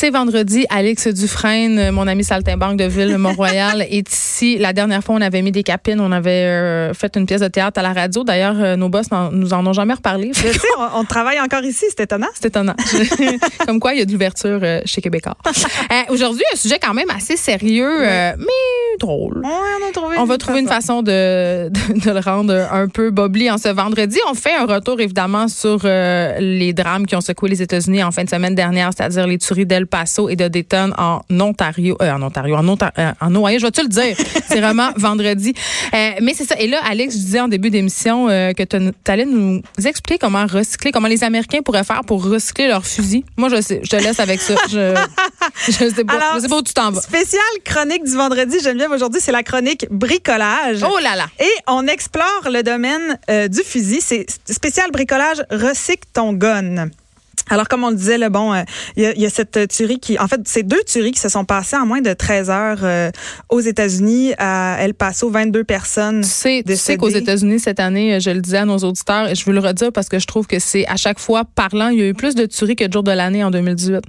C'est vendredi. Alex Dufresne, mon ami saltimbanque de Ville, Mont-Royal, est ici. La dernière fois, on avait mis des capines. On avait euh, fait une pièce de théâtre à la radio. D'ailleurs, euh, nos boss nous en ont jamais reparlé. Je sais, on, travaille encore ici. C'est étonnant. C'est étonnant. Comme quoi, il y a de l'ouverture euh, chez Québécois. Aujourd'hui, un sujet quand même assez sérieux, mais drôle. on, va trouver une façon de, de, le rendre un peu bobli en ce vendredi. On fait un retour, évidemment, sur les drames qui ont secoué les États-Unis en fin de semaine dernière, c'est-à-dire les tueries d'El Paso et de Dayton en Ontario, euh, en Ontario, en, Ontario, euh, en Ohio, je vais te le dire. c'est vraiment vendredi. Euh, mais c'est ça. Et là, Alex, je disais en début d'émission que tu allais nous expliquer comment recycler, comment les Américains pourraient faire pour recycler leurs fusils. Moi, je sais, je te laisse avec ça. Je, je sais pas, je sais pas où tu t'en vas. Spéciale chronique du vendredi, Geneviève, aujourd'hui, c'est la chronique bricolage. Oh là là! Et on explore le domaine du fusil. C'est spécial bricolage, recycle ton gun. Alors, comme on le disait, le bon, euh, il y, a cette tuerie qui, en fait, c'est deux tueries qui se sont passées en moins de 13 heures euh, aux États-Unis, à El Paso, 22 personnes. Tu sais, tu sais qu'aux États-Unis cette année, euh, je le disais à nos auditeurs, et je veux le redire parce que je trouve que c'est à chaque fois parlant, il y a eu plus de tueries que de jours de l'année en 2018.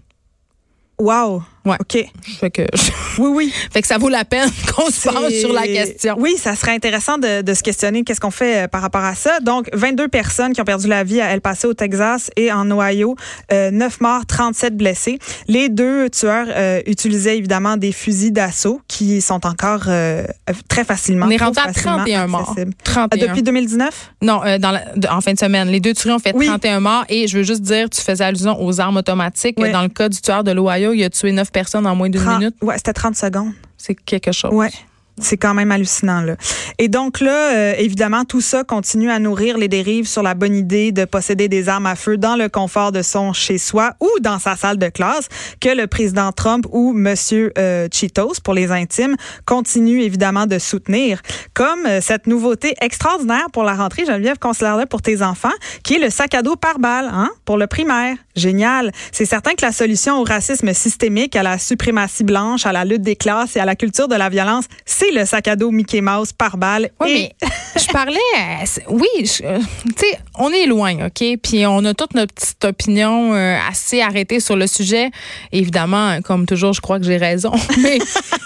Wow. Ouais. OK. Fait que, oui, oui. Fait que ça vaut la peine qu'on se penche sur la question. Oui, ça serait intéressant de, de se questionner qu'est-ce qu'on fait euh, par rapport à ça. Donc, 22 personnes qui ont perdu la vie à El Paso, au Texas et en Ohio. Euh, 9 morts, 37 blessés. Les deux tueurs euh, utilisaient évidemment des fusils d'assaut qui sont encore euh, très facilement. On est rendu à 31 morts. 31. Depuis 2019? Non, dans en fin de semaine. Les deux tueurs ont fait 31 morts. Et je veux juste dire, tu faisais allusion aux armes automatiques. Dans le cas du tueur de l'Ohio, il a tué 9 personnes en moins d'une minute. Ouais, c'était 30 secondes. C'est quelque chose. Ouais. C'est quand même hallucinant là. Et donc là, euh, évidemment, tout ça continue à nourrir les dérives sur la bonne idée de posséder des armes à feu dans le confort de son chez-soi ou dans sa salle de classe que le président Trump ou Monsieur euh, Cheetos pour les intimes continue évidemment de soutenir, comme euh, cette nouveauté extraordinaire pour la rentrée, Geneviève, considère pour tes enfants, qui est le sac à dos par balle, hein, pour le primaire. Génial. C'est certain que la solution au racisme systémique, à la suprématie blanche, à la lutte des classes et à la culture de la violence, c'est le sac à dos Mickey Mouse par balle. Oui, mais je parlais, oui, euh, tu sais, on est loin, OK? Puis on a toute notre petite opinion euh, assez arrêtée sur le sujet. évidemment, comme toujours, je crois que j'ai raison. mais,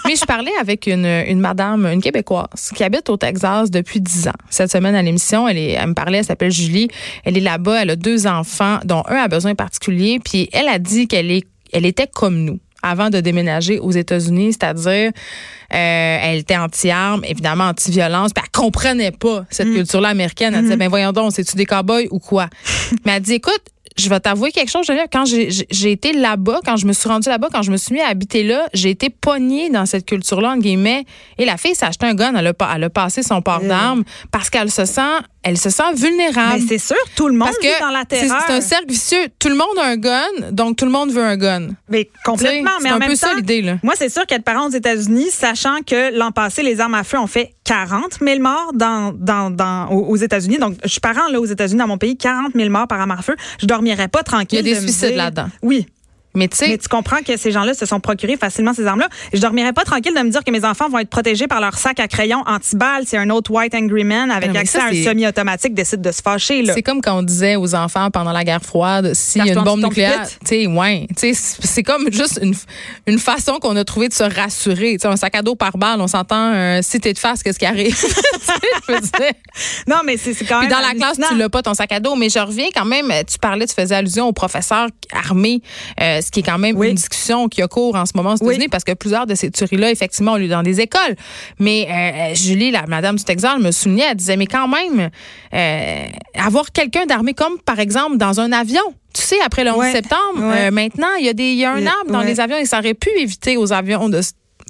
mais je parlais avec une, une madame, une Québécoise, qui habite au Texas depuis 10 ans. Cette semaine à l'émission, elle, elle me parlait, elle s'appelle Julie. Elle est là-bas, elle a deux enfants, dont un a besoin Puis elle a dit qu'elle est, elle était comme nous avant de déménager aux États-Unis, c'est-à-dire euh, elle était anti-armes, évidemment anti-violence, puis elle comprenait pas cette mm. culture-là américaine. Elle disait, mm. ben voyons donc, c'est-tu des cowboys ou quoi? Mais elle dit, écoute, je vais t'avouer quelque chose. Quand j'ai été là-bas, quand je me suis rendue là-bas, quand je me suis mis à habiter là, j'ai été pognée dans cette culture-là, en guillemets. Et la fille s'est acheté un gun, elle a, elle a passé son port euh. d'armes parce qu'elle se sent elle se sent vulnérable. Mais c'est sûr, tout le monde Parce que dans la terreur. C'est un cercle vicieux. Tout le monde a un gun, donc tout le monde veut un gun. Mais complètement. mais en un même peu ça l'idée. Là. Moi, c'est sûr qu'être parent aux États-Unis, sachant que l'an passé, les armes à feu ont fait 40 000 morts dans, dans, dans, aux États-Unis. Donc, je suis parent là, aux États-Unis, dans mon pays, 40 000 morts par arme à feu. Je dormirais pas tranquille. Il y a des suicides là-dedans. Oui. Mais, tu comprends que ces gens-là se sont procurés facilement ces armes-là. Je dormirais pas tranquille de me dire que mes enfants vont être protégés par leur sac à crayon anti-balles c'est un autre White Angry Man avec accès à un semi-automatique décide de se fâcher. C'est comme quand on disait aux enfants pendant la guerre froide, s'il y a une bombe nucléaire, tu ouais, c'est comme juste une, une façon qu'on a trouvé de se rassurer. T'sais, un sac à dos par balle, on s'entend, euh, si t'es de face, qu'est-ce qui arrive? non, mais c'est quand même. Puis dans la classe, tu l'as pas ton sac à dos. Mais je reviens quand même, tu parlais, tu faisais allusion au professeur armé. Euh, ce qui est quand même une discussion qui a cours en ce moment aux États-Unis parce que plusieurs de ces tueries-là, effectivement, ont lieu dans des écoles. Mais euh, Julie, la madame du Texas, me souvenait, elle disait, mais quand même, euh, avoir quelqu'un d'armé comme, par exemple, dans un avion, tu sais, après le 11 septembre, maintenant, il y a des, il y a un arbre dans les avions et ça aurait pu éviter aux avions de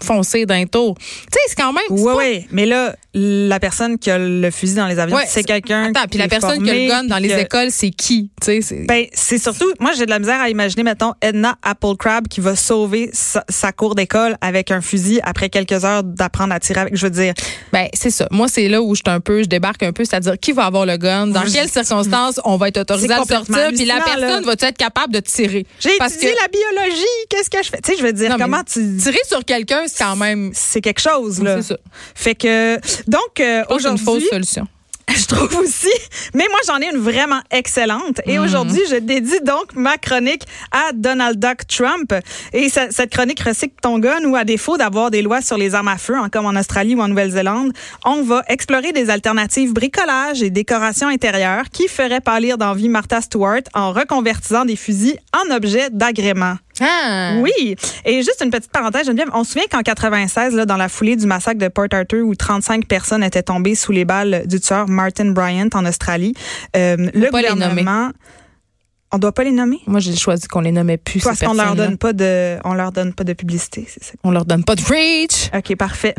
foncer d'un tour. Tu sais, c'est quand même. Oui, pas- oui. Mais là, la personne qui a le fusil dans les avions, Ouais, c'est quelqu'un. Attends, puis la personne qui a le gun dans les que- écoles, c'est qui? Tu sais, c'est- Ben, c'est surtout, moi, j'ai de la misère à imaginer, mettons, Edna Applecrab qui va sauver sa, sa cour d'école avec un fusil après quelques heures d'apprendre à tirer avec. Je veux dire, Ben, c'est ça. Moi, c'est là où je suis un peu, je débarque un peu, c'est-à-dire qui va avoir le gun, dans quelles circonstances on va être autorisé à sortir, puis la personne là. va être capable de tirer? j'ai étudié que la biologie, qu'est-ce que je fais? Tu sais, je veux dire, Non, comment tu. tirer sur quelqu'un, c'est quand même. C'est quelque chose, là. C'est ça. Fait que, donc, euh, c'est une fausse aujourd'hui. solution. Je trouve aussi. Mais moi, j'en ai une vraiment excellente. Et Mhm. aujourd'hui, je dédie donc ma chronique à Donald Duck Trump. Et ce- cette chronique recycle ton gun ou à défaut d'avoir des lois sur les armes à feu, hein, comme en Australie ou en Nouvelle-Zélande, on va explorer des alternatives bricolage et décoration intérieure qui feraient pâlir d'envie Martha Stewart en reconvertissant des fusils en objets d'agrément. Ah! Oui. Et juste une petite parenthèse, Geneviève, on se souvient qu'en 96, là, dans la foulée du massacre de Port Arthur, où 35 personnes étaient tombées sous les balles du tueur Martin Bryant en Australie, euh, le gouvernement... On doit pas les nommer? Moi, j'ai choisi qu'on les nommait plus. Parce qu'on leur donne pas de, on leur donne pas de publicité, c'est ça. On leur donne pas de reach. OK, parfait.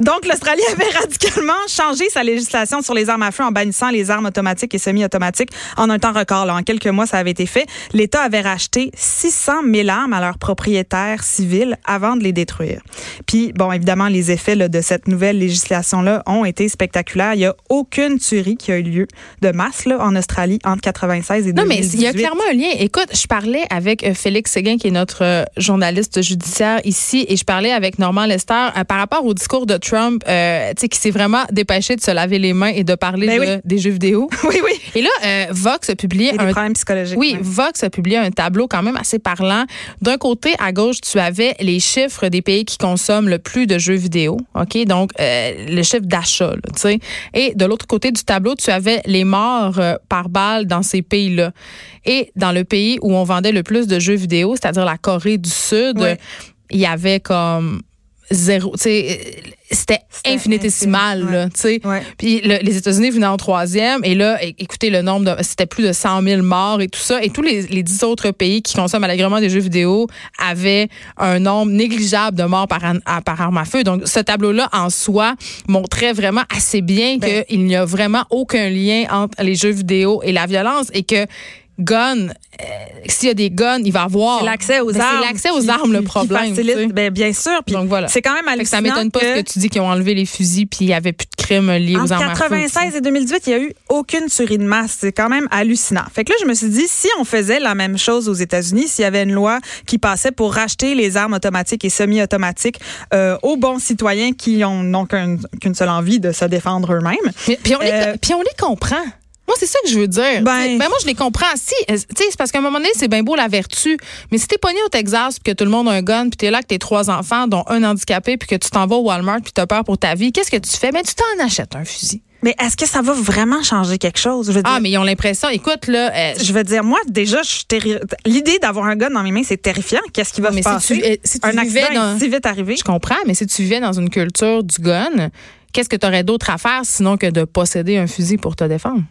Donc, l'Australie avait radicalement changé sa législation sur les armes à feu en bannissant les armes automatiques et semi-automatiques en un temps record. Là. En quelques mois, ça avait été fait. L'État avait racheté 600 000 armes à leurs propriétaires civils avant de les détruire. Puis, bon, évidemment, les effets là, de cette nouvelle législation-là ont été spectaculaires. Il n'y a aucune tuerie qui a eu lieu de masse là, en Australie entre 96 et Non, mais 2018. il y a clairement un lien. Écoute, je parlais avec euh, Félix Séguin, qui est notre euh, journaliste judiciaire ici, et je parlais avec Normand Lester euh, par rapport au discours de Trump, euh, tu sais, qui s'est vraiment dépêché de se laver les mains et de parler Ben de- oui. des jeux vidéo. Oui, oui. Et là, euh, Vox a publié Et des un problèmes psychologiques. oui. Vox a publié un tableau quand même assez parlant. D'un côté, à gauche, tu avais les chiffres des pays qui consomment le plus de jeux vidéo. OK? Donc, euh, le chiffre d'achat, tu sais. Et de l'autre côté du tableau, tu avais les morts euh, par balle dans ces pays-là. Et dans le pays où on vendait le plus de jeux vidéo, c'est-à-dire la Corée du Sud, il y avait comme zéro, tu sais, c'était infinitésimal. Puis le- les États-Unis venaient en troisième. Et là, écoutez, le nombre de. C'était plus de 100 000 morts et tout ça. Et tous les, les 10 autres pays qui consomment allègrement des jeux vidéo avaient un nombre négligeable de morts par, an- à- par arme à feu. Donc, ce tableau-là, en soi, montrait vraiment assez bien Ben. qu'il n'y a vraiment aucun lien entre les jeux vidéo et la violence et que gun, euh, s'il y a des guns, il va avoir. C'est l'accès aux Ben, armes. C'est l'accès aux qui- armes le problème. Ben, bien sûr. Puis Donc voilà. C'est quand même que ça hallucinant. m'étonne pas ce que tu dis qu'ils ont enlevé les fusils puis il n'y avait plus de crimes liés aux Entre armes feu. 96 et 2018, il n'y a eu aucune tuerie de masse. C'est quand même hallucinant. Fait que là, je me suis dit, si on faisait la même chose aux États-Unis, s'il y avait une loi qui passait pour racheter les armes automatiques et semi-automatiques euh, aux bons citoyens qui ont n'ont qu'un- qu'une seule envie de se défendre eux-mêmes. Puis on, Euh, puis on les comprend. Moi, c'est ça que je veux dire. Ben- ben moi, je les comprends. Si, euh, tu sais, c'est parce qu'à un moment donné, c'est bien beau la vertu. Mais si t'es pogné au Texas puis que tout le monde a un gun puis t'es là avec tes trois enfants, dont un handicapé, puis que tu t'en vas au Walmart puis t'as peur pour ta vie, qu'est-ce que tu fais? Ben, tu t'en achètes un fusil. Mais est-ce que ça va vraiment changer quelque chose? Je veux dire, Ah, mais ils ont l'impression, écoute, là, euh, je veux dire, moi, déjà, je suis terri- L'idée d'avoir un gun dans mes mains, c'est terrifiant. Qu'est-ce qui va mais se si passer? tu, euh, si tu un accident dans- est si vite arrivé. Je comprends, mais si tu vivais dans une culture du gun, qu'est-ce que tu aurais d'autre à faire sinon que de posséder un fusil pour te défendre?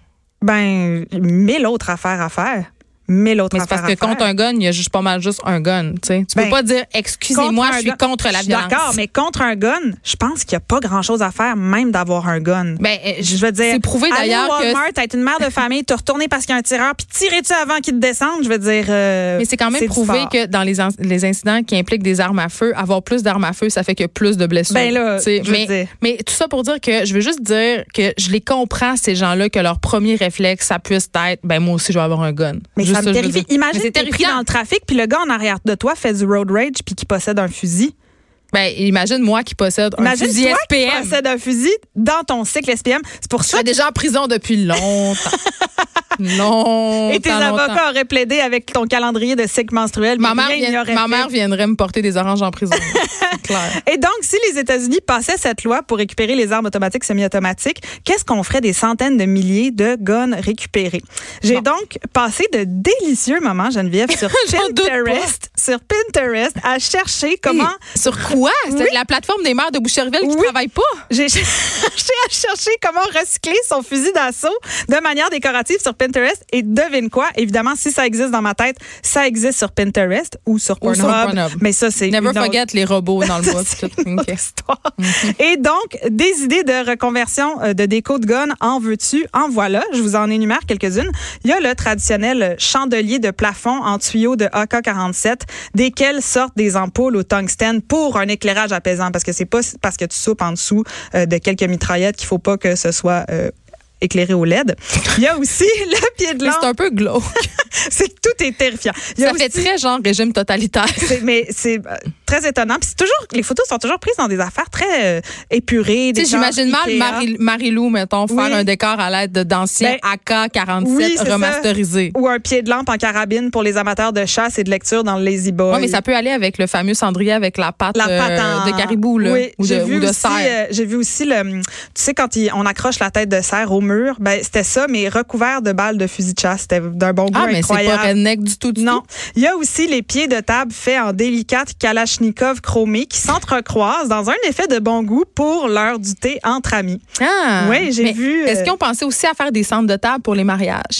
Ben, mille autres affaires à faire. Mille autres Mais c'est parce que contre un gun, il y a juste pas mal juste un gun. Tu sais. Tu Ben, peux pas dire excusez-moi, je suis gun- contre la Je suis violence. D'accord, mais contre un gun, je pense qu'il n'y a pas grand-chose à faire, même d'avoir un gun. Ben, euh, je veux dire, c'est prouvé d'ailleurs au que Walmart, être une mère de famille, te retourner parce qu'il y a un tireur, puis tirer-tu avant qu'il te descende, je veux dire. euh, Mais c'est quand même prouvé que dans les, in- les incidents qui impliquent des armes à feu, avoir plus d'armes à feu, ça fait que plus de blessures. Ben là, je veux mais, dire. mais tout ça pour dire que je veux juste dire que je les comprends, ces gens-là, que leur premier réflexe, ça puisse être, ben moi aussi, je vais avoir un gun. Mais Juste ça me je terrifie. Imagine c'est t'es pris dans le trafic, puis le gars en arrière de toi fait du road rage, puis qui possède un fusil. Ben, imagine moi qui possède un Imagine fusil toi qui possède un fusil dans ton cycle SPM. C'est pour Je ça suis que déjà en prison depuis longtemps. longtemps. et tes longtemps. avocats auraient plaidé avec ton calendrier de cycle menstruel. Ma mère, vient- ma mère viendrait me porter des oranges en prison. Clair. Et donc, si les États-Unis passaient cette loi pour récupérer les armes automatiques semi-automatiques, qu'est-ce qu'on ferait des centaines de milliers de guns récupérés? J'ai Bon. donc passé de délicieux moments, Geneviève, sur. Pinterest, sur Pinterest, à chercher comment... Sur quoi? C'est Oui. la plateforme des maires de Boucherville qui Oui. travaille pas? J'ai cherché à chercher comment recycler son fusil d'assaut de manière décorative sur Pinterest. Pinterest. Et devine quoi? Évidemment, si ça existe dans ma tête, ça existe sur Pinterest ou sur Ou Pornhub. sur Pornhub. Mais ça, c'est Never une autre- forget les robots dans le bois. c'est tout. une autre Ok. histoire. Et donc, des idées de reconversion euh, de déco de gun, en veux-tu? En voilà. Je vous en énumère quelques-unes. Il y a le traditionnel chandelier de plafond en tuyau de AK-47, desquels sortent des ampoules au tungstène pour un éclairage apaisant, parce que c'est pas parce que tu soupes en dessous euh, de quelques mitraillettes qu'il faut pas que ce soit euh, éclairé au LED. Il y a aussi le pied de Mais c'est un peu glauque. C'est que tout est terrifiant. Il y a Ça fait aussi- très genre régime totalitaire. mais c'est très étonnant. Puis c'est toujours, les photos sont toujours prises dans des affaires très euh, épurées. Tu des sais, j'imagine mal. Marie- Marie-Lou, mettons, faire un décor à l'aide de- d'anciens Ben, AK-47 oui, c'est ça. remasterisés. Ou un pied de lampe en carabine pour les amateurs de chasse et de lecture dans le Lazy Boy. Oui, mais ça peut aller avec le fameux cendrier avec la pâte euh, de caribou là, oui, ou de, j'ai vu ou de aussi, cerf. euh, j'ai vu aussi le, tu sais quand il- on accroche la tête de cerf au mur, ben c'était ça, mais recouvert de balles de fusil de chasse. C'était d'un bon goût ah, mais c'est pas redneck du tout, du Non. tout. Il y a aussi les pieds de table faits en délicate kalachnikov chromé qui s'entrecroisent dans un effet de bon goût pour l'heure du thé entre amis. Ah, Oui, j'ai vu, Est-ce euh, qu'ils ont pensé aussi à faire des centres de table pour les mariages?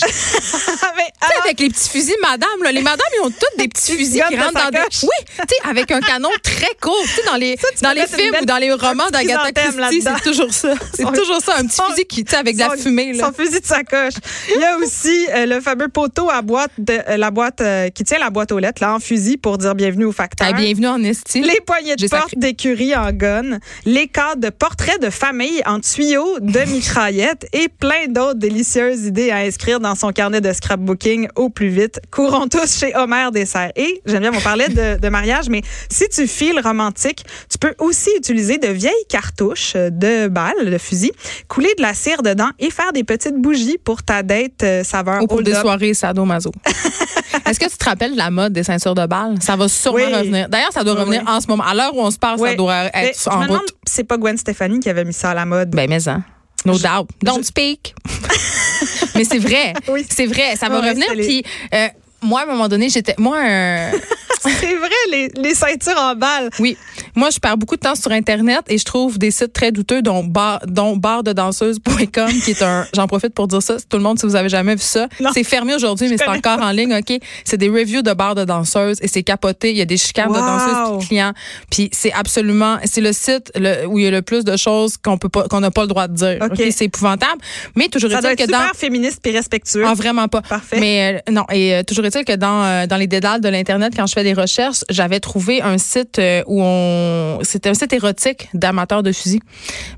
Mais alors, avec les petits fusils, madame, là, les madames, ils ont toutes des petits fusils qui rentrent dans des. Oui, avec un canon très court. Tu sais, dans les, tu dans les films belle- ou dans les romans d'Agatha Christie, c'est toujours ça. C'est Son- toujours ça, un petit son- fusil qui, avec de la son- fumée, là. Son fusil de sacoche. Il y a aussi euh, le fameux poteau à boîte, de, euh, la boîte euh, qui tient la boîte aux lettres, là, en fusil pour dire bienvenue au facteur. Ah, bienvenue en Les poignées de porte d'écurie en gun, les cadres de portraits de famille en tuyaux de mitraillettes et plein d'autres délicieuses idées à inscrire dans son carnet de scrapbooking au plus vite. Courons tous chez Homer Dessert. Et j'aime bien, on parlait de, de mariage, mais si tu files romantique, tu peux aussi utiliser de vieilles cartouches euh, de balles, de fusil, couler de la cire dedans et faire des petites bougies pour ta date euh, saveur Ou pour hold des up. soirées sadomaso. Est-ce que tu te rappelles de la mode des ceintures de balles? Ça va sûrement Oui. revenir. D'ailleurs, ça doit revenir oui. en ce moment. À l'heure où on se parle, ça doit être en route. c'est pas Gwen Stefani qui avait mis ça à la mode. Ben, mais hein. No doubt. Don't speak. mais c'est vrai. Oui. C'est vrai. Ça va revenir. Puis, euh, moi, à un moment donné, j'étais. Moi, euh, c'est vrai, les, les ceintures en balles. oui. Moi, je perds beaucoup de temps sur Internet et je trouve des sites très douteux, dont, bar, dont bardedanseuse.com, qui est un. J'en profite pour dire ça. Tout le monde, si vous avez jamais vu ça. C'est fermé aujourd'hui, mais c'est encore en ligne, OK? C'est des reviews de bars de danseuses et c'est capoté. Il y a des chicanes de danseuses puis de clients. Puis c'est absolument. C'est le site le- où il y a le plus de choses qu'on peut pas, qu'on n'a pas le droit de dire. OK. C'est épouvantable. Mais toujours Ça doit être que dans. super féministe et respectueux. Ah, vraiment pas. Parfait. Mais euh, non, et euh, toujours est-il que dans, euh, dans les dédales de l'Internet, quand je fais des recherches, j'avais trouvé un site euh, où on. C'était un site érotique d'amateurs de fusils.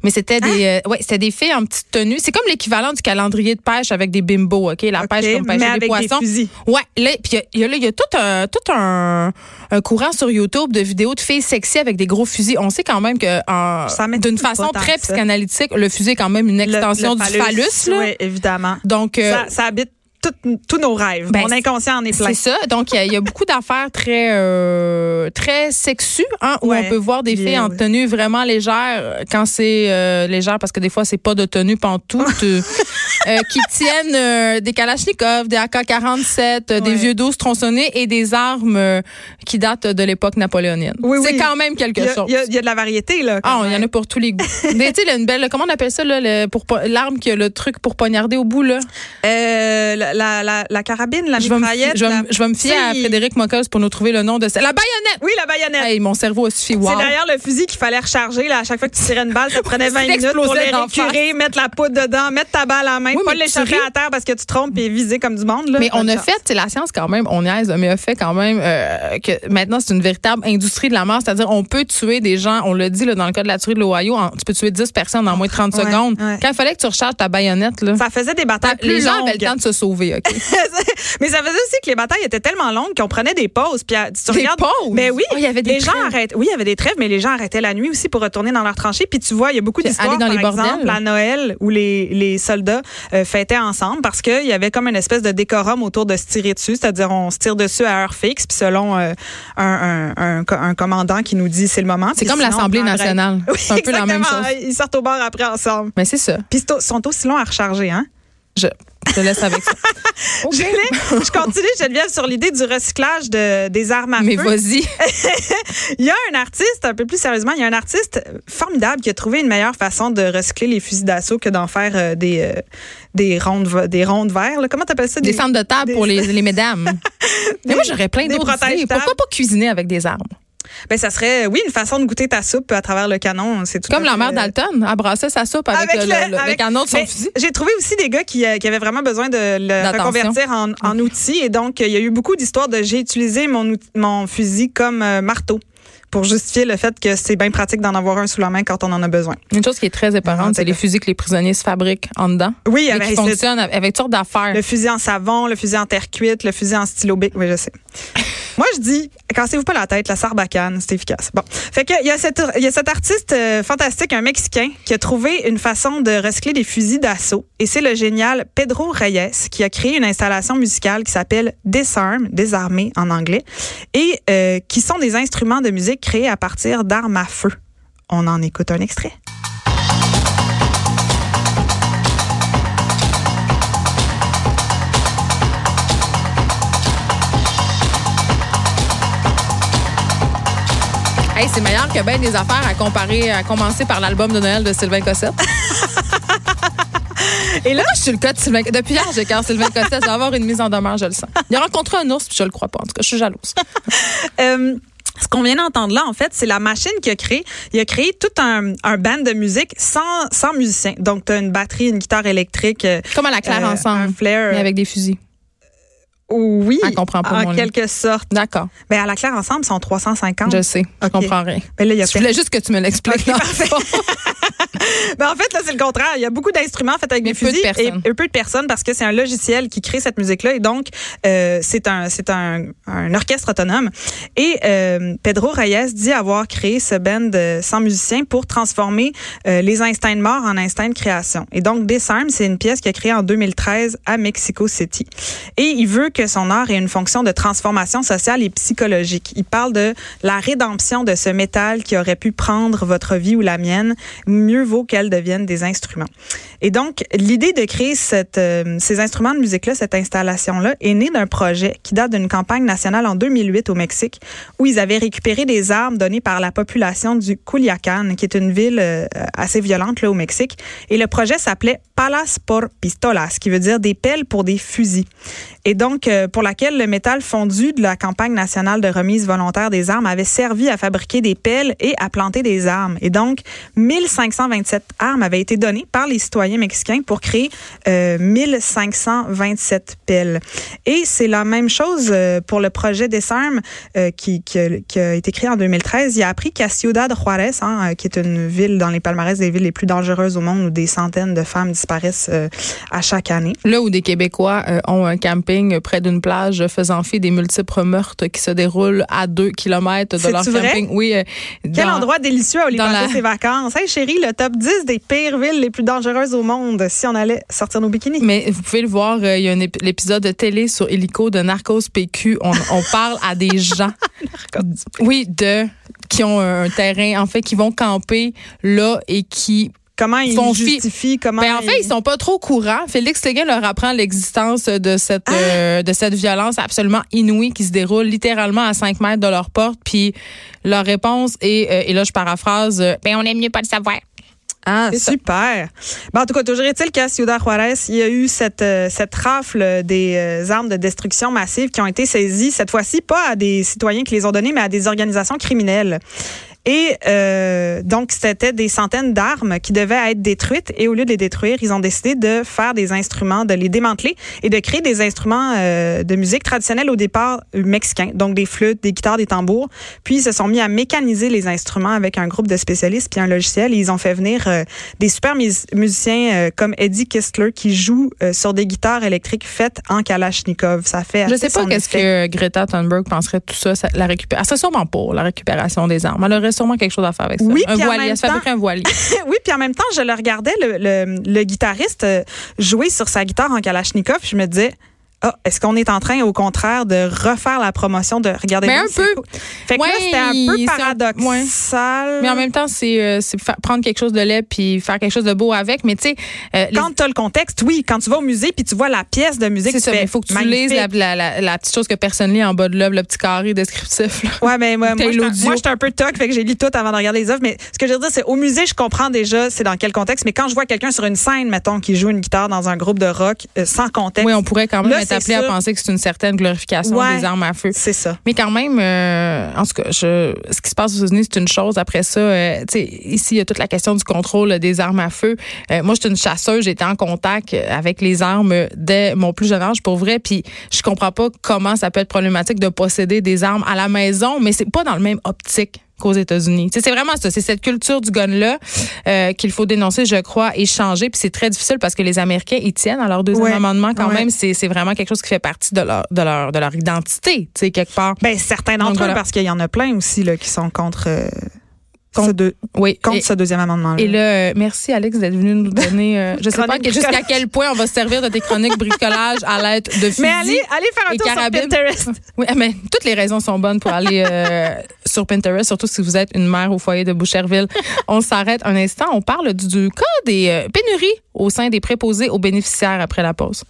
Mais c'était des. euh, ouais, c'était des filles en petite tenue. C'est comme l'équivalent du calendrier de pêche avec des bimbos, OK? La OK, pêche comme mais pêcher avec des des poissons. fusils. Ouais, là, puis il y a- il y, a là, il y a tout un tout un, un courant sur YouTube de vidéos de filles sexy avec des gros fusils. On sait quand même que d'une façon très ça. psychanalytique, le fusil est quand même une extension le du phallus, là. Oui, évidemment. Donc ça, ça habite tous nos rêves. Ben, Mon inconscient en est plein. C'est ça. Donc, il y a- il y, a beaucoup d'affaires très, euh, très sexues, hein, où Ouais. on peut voir des Bien, filles en tenue vraiment légère, quand c'est euh, légère, parce que des fois, c'est pas de tenue pantoute, euh, euh, qui tiennent euh, des Kalachnikov, des AK-47, euh, des vieux 12 tronçonnés et des armes qui datent de l'époque napoléonienne. Oui, c'est oui. quand même quelque Il y, a, chose. il y a- il y a de la variété, là. Ah, il y en a pour tous les goûts. Mais tu sais, une belle, comment on appelle ça, là, le- pour po- l'arme qui a le truc pour poignarder au bout, là? Euh, la, la, la, la carabine, la Je vais, me, je, vais, me- je vais me fier à. Frédéric Mocos pour nous trouver le nom de ça. La baïonnette! Oui, la baïonnette. Hey, mon cerveau a suffi. Wow. C'est derrière le fusil qu'il fallait recharger. Là, à chaque fois que tu tirais une balle, ça prenait 20 minutes pour les récurer, mettre la poudre dedans, mettre ta balle à la main, Oui, pas l'échapper à terre parce que tu te trompes et viser comme du monde. Là. Mais on a chance. fait, c'est la science quand même, on niaise, mais a fait quand même euh, que maintenant c'est une véritable industrie de la mort, c'est-à-dire on peut tuer des gens, on l'a dit là, dans le cas de la tuerie de l'Ohio, tu peux tuer 10 personnes en moins de 30 Ouais, secondes. ouais. Quand il fallait que tu recharges ta baïonnette, là, Ça faisait des batailles plus les gens longues. avaient le temps de se sauver. OK? mais ça faisait aussi que les batailles étaient tellement longues qu'on prenait des pauses. Puis, tu Des regardes- pauses? Mais oui. Oh, il y avait des les gens trêves. arrêtaient. Oui, il y avait des trêves, mais les gens arrêtaient la nuit aussi pour retourner dans leur tranchée. Puis tu vois, il y a beaucoup d'histoires, par les exemple, à Noël, où les, les soldats euh, fêtaient ensemble parce qu'il y avait comme une espèce de décorum autour de se tirer dessus. C'est-à-dire, on se tire dessus à heure fixe, puis selon euh, un, un, un, co- un commandant qui nous dit c'est le moment. C'est comme l'Assemblée nationale. Oui, C'est un peu la même chose. Ils sortent au bar après ensemble. Mais c'est ça. Puis ils sont aussi longs à recharger, hein? Je, Je te laisse avec ça. je continue, Geneviève, sur l'idée du recyclage de, des armes à Mais feu. vas-y. il y a un artiste, un peu plus sérieusement, il y a un artiste formidable qui a trouvé une meilleure façon de recycler les fusils d'assaut que d'en faire euh, des, euh, des rondes, des rondes là. Comment t'appelles ça? Des centres de table des- pour les, les mesdames. Mais moi, j'aurais plein des d'autres. Pourquoi pas cuisiner avec des armes? Ben, ça serait, oui, une façon de goûter ta soupe à travers le canon. C'est tout Comme la mère Dalton, elle brassait sa soupe avec, le, le- avec- canon de son Mais fusil. J'ai trouvé aussi des gars qui, euh, qui avaient vraiment besoin de le reconvertir en, en outil. Et donc, il y a eu beaucoup d'histoires de j'ai utilisé mon, fusil comme euh, marteau pour justifier le fait que c'est bien pratique d'en avoir un sous la main quand on en a besoin. Une chose qui est très épeurante, c'est les fusils que les prisonniers se fabriquent en dedans. Oui, Et avec qui fonctionnent avec toutes sortes d'affaires. le fusil en savon, le fusil en terre cuite, le fusil en stylo bic. Oui, je sais. Moi, je dis, cassez-vous pas la tête, la sarbacane, c'est efficace. Bon. Fait que, il y a cet, il y a cet artiste euh, fantastique, un Mexicain, qui a trouvé une façon de recycler des fusils d'assaut. Et c'est le génial Pedro Reyes qui a créé une installation musicale qui s'appelle Disarm, désarmé en anglais, et euh, qui sont des instruments de musique créés à partir d'armes à feu. On en écoute un extrait. Hey, c'est meilleur que bien des affaires à comparer, à commencer par l'album de Noël de Sylvain Cossette. Et là, je suis le cas de Sylvain Depuis hier, j'ai cœur Sylvain Cossette. Je vais avoir une mise en demeure, je le sens. Il a rencontré un ours, puis je le crois pas. En tout cas, je suis jalouse. Euh, ce qu'on vient d'entendre là, en fait, c'est la machine qui a créé. Il a créé tout un, un band de musique sans, sans musiciens. Donc, tu as une batterie, une guitare électrique. euh, Comme à la claire euh, ensemble. Un flair. Mais avec des fusils. Oui. Elle comprend pas En mon quelque sorte. D'accord. Ben, à la claire ensemble, sont 350. Je sais. Je comprends rien. Mais là, il y a Je voulais juste que tu me l'expliques. Ok, dans le parfait. fond. Ben, en fait, là, c'est le contraire. Il y a beaucoup d'instruments faits avec Mais des peu de fusils personnes. et, et peu de personnes parce que c'est un logiciel qui crée cette musique-là et donc euh, c'est un c'est un, un orchestre autonome. Et euh, Pedro Reyes dit avoir créé ce band euh, sans musiciens pour transformer euh, les instincts de mort en instincts de création. Et donc Disarm, c'est une pièce qu'il a créée en 2013 à Mexico City. Et il veut que son art ait une fonction de transformation sociale et psychologique. Il parle de la rédemption de ce métal qui aurait pu prendre votre vie ou la mienne. Mieux vaut qu'elle devienne des instruments. Et donc, l'idée de créer euh, ces instruments de musique-là, cette installation-là, est née d'un projet qui date d'une campagne nationale en 2008 au Mexique, où ils avaient récupéré des armes données par la population du Culiacán, qui est une ville euh, assez violente là, au Mexique. Et le projet s'appelait Palas por Pistolas, qui veut dire des pelles pour des fusils. Et donc, euh, pour laquelle le métal fondu de la campagne nationale de remise volontaire des armes avait servi à fabriquer des pelles et à planter des armes. Et donc, 1527 armes avaient été données par les citoyens mexicains pour créer euh, 1527 pelles. Et c'est la même chose euh, pour le projet Desarmes euh, qui, qui, a- été créé en 2013. Il a appris qu'à Ciudad Juárez, hein, qui est une ville dans les palmarès des villes les plus dangereuses au monde où des centaines de femmes disparaissent à chaque année. Là où des Québécois ont un camping près d'une plage faisant fi des multiples meurtres qui se déroulent à deux kilomètres de leur camping. Oui. euh, Quel endroit délicieux à passer la- ses vacances. Hey chérie, le top 10 des pires villes les plus dangereuses au monde si on allait sortir nos bikinis. Mais vous pouvez le voir, euh, il y a un ép- l'épisode de télé sur Hélico de Narcos PQ. On, on parle à des gens. oui, de qui ont un terrain, en fait, qui vont camper là et qui Comment ils font fi- justifient, comment Ben, en fait, ils sont pas trop courants. Félix Séguin leur apprend l'existence de cette euh, de cette violence absolument inouïe qui se déroule littéralement à 5 mètres de leur porte. Puis leur réponse est, euh, et là je paraphrase, euh, ben on aime mieux pas le savoir. Ah, super. Ben, en tout cas, toujours est-il qu'à Ciudad Juárez, il y a eu cette, euh, cette rafle des euh, armes de destruction massive qui ont été saisies, cette fois-ci, pas à des citoyens qui les ont données, mais à des organisations criminelles. Et euh, donc, c'était des centaines d'armes qui devaient être détruites. Et au lieu de les détruire, ils ont décidé de faire des instruments, de les démanteler et de créer des instruments euh, de musique traditionnels au départ euh, mexicains, donc des flûtes, des guitares, des tambours. Puis, ils se sont mis à mécaniser les instruments avec un groupe de spécialistes puis un logiciel. Et ils ont fait venir euh, des super mus- musiciens euh, comme Eddie Kistler qui joue euh, sur des guitares électriques faites en Kalachnikov. Ça fait Je sais pas qu'est-ce que Greta Thunberg penserait de tout ça, ça- la récupération. C'est sûrement pour la récupération des armes. Sûrement quelque chose à faire avec ça. Oui, un voilier, même elle se fabrique temps- un voilier. oui, puis en même temps, je le regardais, le, le, le guitariste euh, jouer sur sa guitare en Kalachnikov. puis Je me disais, ah, est-ce qu'on est en train, au contraire, de refaire la promotion de regarder Mais un peu. cool. Fait que Ouais, là, c'était un peu paradoxal. Mais en même temps, c'est euh, prendre quelque chose de laid puis faire quelque chose de beau avec. Mais tu sais, euh, les- Quand tu as le contexte, oui. Quand tu vas au musée puis tu vois la pièce de musique, c'est Il faut que tu magnifique. lises la, la, la, la petite chose que personne lit en bas de l'œuvre, le petit carré descriptif. là. Ouais, mais moi, moi, j'étais un- l'audio. moi, j'étais un peu toc, fait que j'ai lu tout avant de regarder les œuvres. Mais ce que je veux dire, c'est au musée, je comprends déjà c'est dans quel contexte. Mais quand je vois quelqu'un sur une scène, mettons, qui joue une guitare dans un groupe de rock euh, sans contexte, Oui, on pourrait quand même Là, c'est appelé à penser que c'est une certaine glorification Ouais. des armes à feu. c'est ça. Mais quand même, euh, en tout cas, je, ce qui se passe aux États-Unis, c'est une chose. Après ça, euh, tu sais, ici, il y a toute la question du contrôle des armes à feu. Euh, moi, je suis une chasseuse. Été en contact avec les armes dès mon plus jeune âge, pour vrai. Puis, je comprends pas comment ça peut être problématique de posséder des armes à la maison, mais c'est pas dans le même optique qu'aux États-Unis. C'est vraiment ça. C'est cette culture du gun-là euh, qu'il faut dénoncer, je crois, et changer. Puis c'est très difficile parce que les Américains y tiennent à leur deuxième Ouais. amendement quand Ouais. même. C'est c'est vraiment quelque chose qui fait partie de leur, de leur, de leur identité, tu sais, quelque part. Ben, certains d'entre eux, voilà. parce qu'il y en a plein aussi là, qui sont contre, euh, Contre- ce, deux- Oui. contre Et- ce deuxième amendement. Et là, euh, merci Alex d'être venu nous donner. euh, je sais pas jusqu'à quel point on va se servir de tes chroniques bricolage à l'aide de fusils. Mais allez, allez faire un tour sur carabines. Pinterest. Oui, mais toutes les raisons sont bonnes pour aller euh, sur Pinterest, surtout si vous êtes une mère au foyer de Boucherville. On s'arrête un instant. On parle du, du cas des euh, pénuries au sein des préposés aux bénéficiaires après la pause.